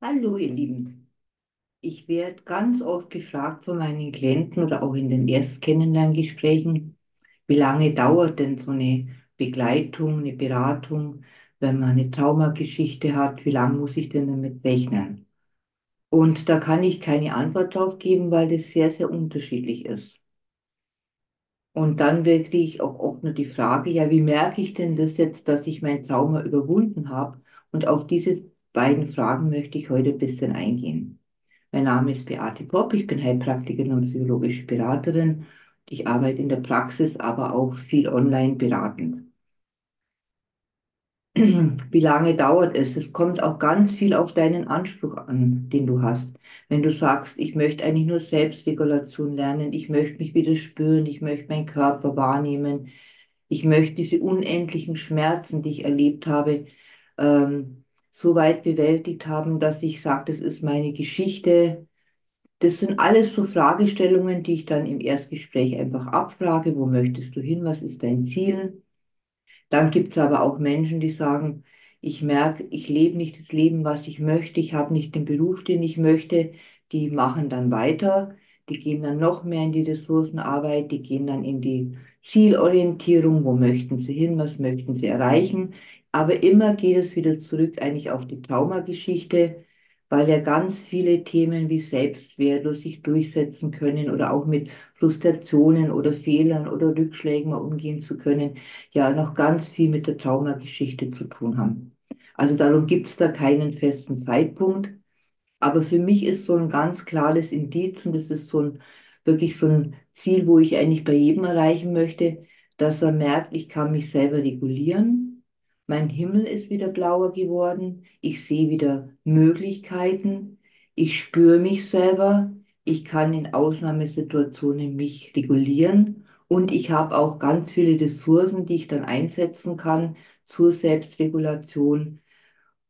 Hallo, ihr Lieben. Ich werde ganz oft gefragt von meinen Klienten oder auch in den Erstkennenlerngesprächen, wie lange dauert denn so eine Begleitung, eine Beratung, wenn man eine Traumageschichte hat, wie lange muss ich denn damit rechnen? Und da kann ich keine Antwort drauf geben, weil das sehr, sehr unterschiedlich ist. Und dann kriege ich auch oft nur die Frage, ja, wie merke ich denn das jetzt, dass ich mein Trauma überwunden habe? Und auf diese beiden Fragen möchte ich heute ein bisschen eingehen. Mein Name ist Beate Popp, ich bin Heilpraktikerin und psychologische Beraterin. Ich arbeite in der Praxis, aber auch viel online beratend. Wie lange dauert es? Es kommt auch ganz viel auf deinen Anspruch an, den du hast. Wenn du sagst, ich möchte eigentlich nur Selbstregulation lernen, ich möchte mich wieder spüren, ich möchte meinen Körper wahrnehmen, ich möchte diese unendlichen Schmerzen, die ich erlebt habe, ähm, so weit bewältigt haben, dass ich sage, das ist meine Geschichte. Das sind alles so Fragestellungen, die ich dann im Erstgespräch einfach abfrage. Wo möchtest du hin? Was ist dein Ziel? Dann gibt es aber auch Menschen, die sagen, ich merke, ich lebe nicht das Leben, was ich möchte, ich habe nicht den Beruf, den ich möchte. Die machen dann weiter, die gehen dann noch mehr in die Ressourcenarbeit, die gehen dann in die Zielorientierung, wo möchten sie hin, was möchten sie erreichen. Aber immer geht es wieder zurück eigentlich auf die Traumageschichte, weil ja ganz viele Themen wie Selbstwert sich durchsetzen können oder auch mit Frustrationen oder Fehlern oder Rückschlägen mal umgehen zu können, ja noch ganz viel mit der Traumageschichte zu tun haben. Also darum gibt es da keinen festen Zeitpunkt. Aber für mich ist so ein ganz klares Indiz und das ist so ein wirklich so ein Ziel, wo ich eigentlich bei jedem erreichen möchte, dass er merkt, ich kann mich selber regulieren mein Himmel ist wieder blauer geworden. Ich sehe wieder Möglichkeiten. Ich spüre mich selber. Ich kann in Ausnahmesituationen mich regulieren. Und ich habe auch ganz viele Ressourcen, die ich dann einsetzen kann zur Selbstregulation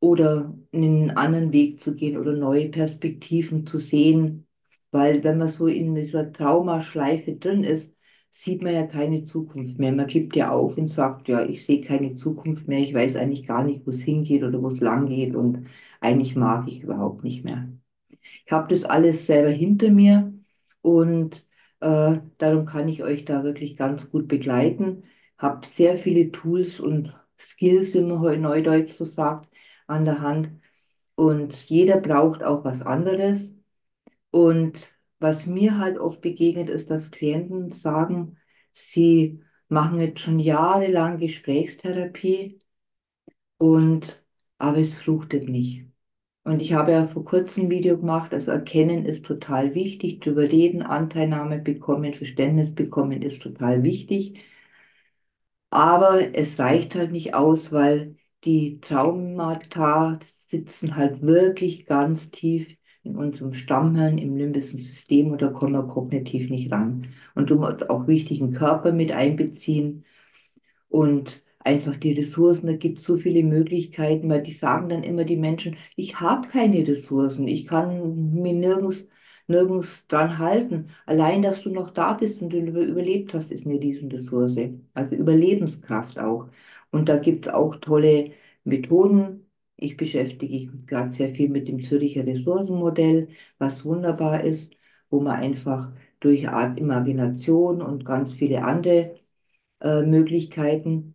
oder einen anderen Weg zu gehen oder neue Perspektiven zu sehen. Weil wenn man so in dieser Traumaschleife drin ist, sieht man ja keine Zukunft mehr. Man gibt ja auf und sagt, ja, ich sehe keine Zukunft mehr, ich weiß eigentlich gar nicht, wo es hingeht oder wo es lang geht und eigentlich mag ich überhaupt nicht mehr. Ich habe das alles selber hinter mir und äh, darum kann ich euch da wirklich ganz gut begleiten. Habe sehr viele Tools und Skills, wie man heute neudeutsch so sagt, an der Hand. Und jeder braucht auch was anderes. Und was mir halt oft begegnet, ist, dass Klienten sagen, sie machen jetzt schon jahrelang Gesprächstherapie und aber es fruchtet nicht. Und ich habe ja vor kurzem ein Video gemacht, also Erkennen ist total wichtig, drüber reden, Anteilnahme bekommen, Verständnis bekommen ist total wichtig. Aber es reicht halt nicht aus, weil die Traumata sitzen halt wirklich ganz tief in unserem Stammhirn, im limbischen System da kommen wir kognitiv nicht ran. Und du musst auch wichtig den Körper mit einbeziehen und einfach die Ressourcen, da gibt es so viele Möglichkeiten, weil die sagen dann immer die Menschen, ich habe keine Ressourcen, ich kann mir nirgends, nirgends dran halten. Allein, dass du noch da bist und du überlebt hast, ist eine Riesenressource. Also Überlebenskraft auch. Und da gibt es auch tolle Methoden, ich beschäftige mich gerade sehr viel mit dem Zürcher Ressourcenmodell, was wunderbar ist, wo man einfach durch Art Imagination und ganz viele andere äh, Möglichkeiten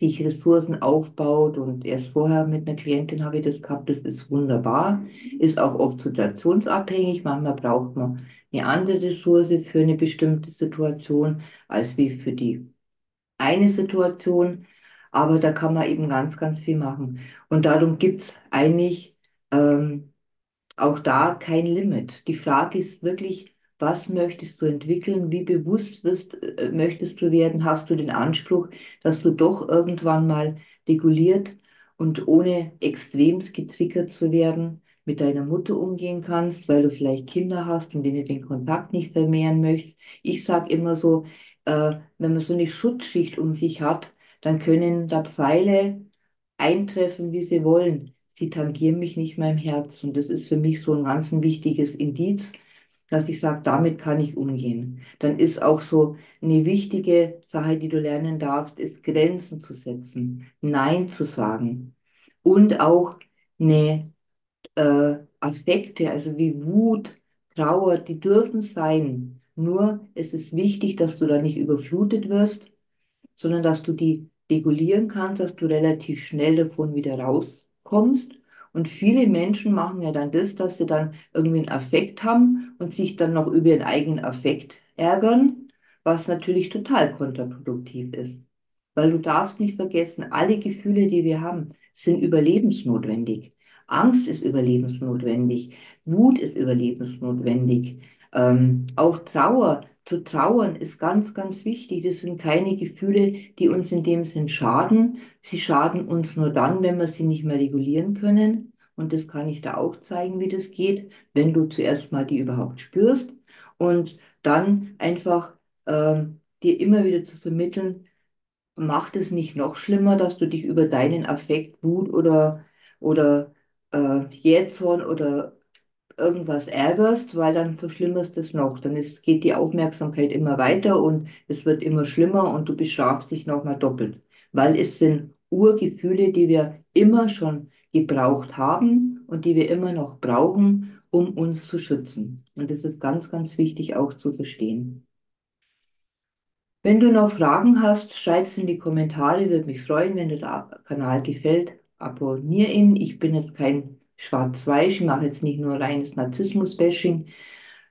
sich Ressourcen aufbaut. Und erst vorher mit einer Klientin habe ich das gehabt, das ist wunderbar, ist auch oft situationsabhängig. Manchmal braucht man eine andere Ressource für eine bestimmte Situation als wie für die eine Situation aber da kann man eben ganz, ganz viel machen. Und darum gibt es eigentlich ähm, auch da kein Limit. Die Frage ist wirklich, was möchtest du entwickeln? Wie bewusst wirst, äh, möchtest du werden? Hast du den Anspruch, dass du doch irgendwann mal reguliert und ohne extremst getriggert zu werden mit deiner Mutter umgehen kannst, weil du vielleicht Kinder hast und denen den Kontakt nicht vermehren möchtest? Ich sage immer so, äh, wenn man so eine Schutzschicht um sich hat, dann können da Pfeile eintreffen, wie sie wollen. Sie tangieren mich nicht mehr im Herzen. Das ist für mich so ein ganz wichtiges Indiz, dass ich sage, damit kann ich umgehen. Dann ist auch so eine wichtige Sache, die du lernen darfst, ist Grenzen zu setzen, Nein zu sagen und auch eine äh, Affekte, also wie Wut, Trauer, die dürfen sein. Nur es ist wichtig, dass du da nicht überflutet wirst, sondern dass du die regulieren kannst, dass du relativ schnell davon wieder rauskommst. Und viele Menschen machen ja dann das, dass sie dann irgendwie einen Affekt haben und sich dann noch über ihren eigenen Affekt ärgern, was natürlich total kontraproduktiv ist. Weil du darfst nicht vergessen, alle Gefühle, die wir haben, sind überlebensnotwendig. Angst ist überlebensnotwendig, Wut ist überlebensnotwendig, ähm, auch Trauer. Zu trauern ist ganz, ganz wichtig. Das sind keine Gefühle, die uns in dem Sinn schaden. Sie schaden uns nur dann, wenn wir sie nicht mehr regulieren können. Und das kann ich da auch zeigen, wie das geht, wenn du zuerst mal die überhaupt spürst und dann einfach ähm, dir immer wieder zu vermitteln, macht es nicht noch schlimmer, dass du dich über deinen Affekt, Wut oder, oder äh, Jähzorn oder irgendwas ärgerst, weil dann verschlimmerst es noch. Dann ist, geht die Aufmerksamkeit immer weiter und es wird immer schlimmer und du bestrafst dich nochmal doppelt. Weil es sind Urgefühle, die wir immer schon gebraucht haben und die wir immer noch brauchen, um uns zu schützen. Und das ist ganz, ganz wichtig auch zu verstehen. Wenn du noch Fragen hast, schreib es in die Kommentare, würde mich freuen, wenn dir der Kanal gefällt. Abonniere ihn. Ich bin jetzt kein Schwarz-Weiß, ich mache jetzt nicht nur reines Narzissmus-Bashing,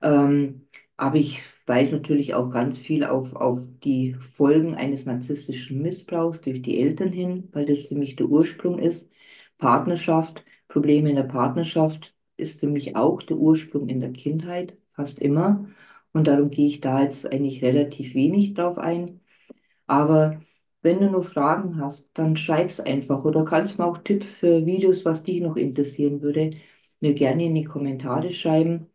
ähm, aber ich weise natürlich auch ganz viel auf, auf die Folgen eines narzisstischen Missbrauchs durch die Eltern hin, weil das für mich der Ursprung ist. Partnerschaft, Probleme in der Partnerschaft ist für mich auch der Ursprung in der Kindheit, fast immer. Und darum gehe ich da jetzt eigentlich relativ wenig drauf ein. Aber wenn du noch Fragen hast, dann schreib's einfach oder kannst mir auch Tipps für Videos, was dich noch interessieren würde, mir gerne in die Kommentare schreiben.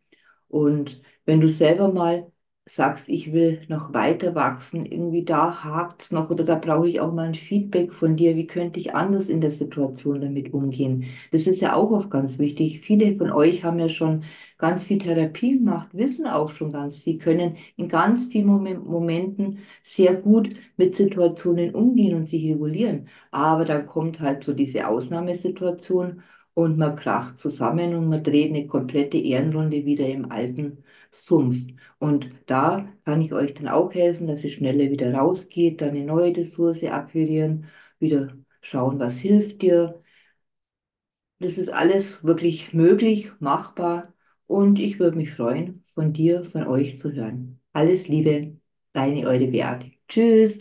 Und wenn du selber mal sagst, ich will noch weiter wachsen, irgendwie da hakt es noch oder da brauche ich auch mal ein Feedback von dir, wie könnte ich anders in der Situation damit umgehen? Das ist ja auch oft ganz wichtig. Viele von euch haben ja schon ganz viel Therapie gemacht, wissen auch schon ganz viel, können in ganz vielen Mom Momenten sehr gut mit Situationen umgehen und sich regulieren. Aber dann kommt halt so diese Ausnahmesituation und man kracht zusammen und man dreht eine komplette Ehrenrunde wieder im alten Sumpf. Und da kann ich euch dann auch helfen, dass ihr schneller wieder rausgeht, dann eine neue Ressource akquirieren, wieder schauen, was hilft dir. Das ist alles wirklich möglich, machbar und ich würde mich freuen, von dir, von euch zu hören. Alles Liebe, deine Eure Beate. Tschüss.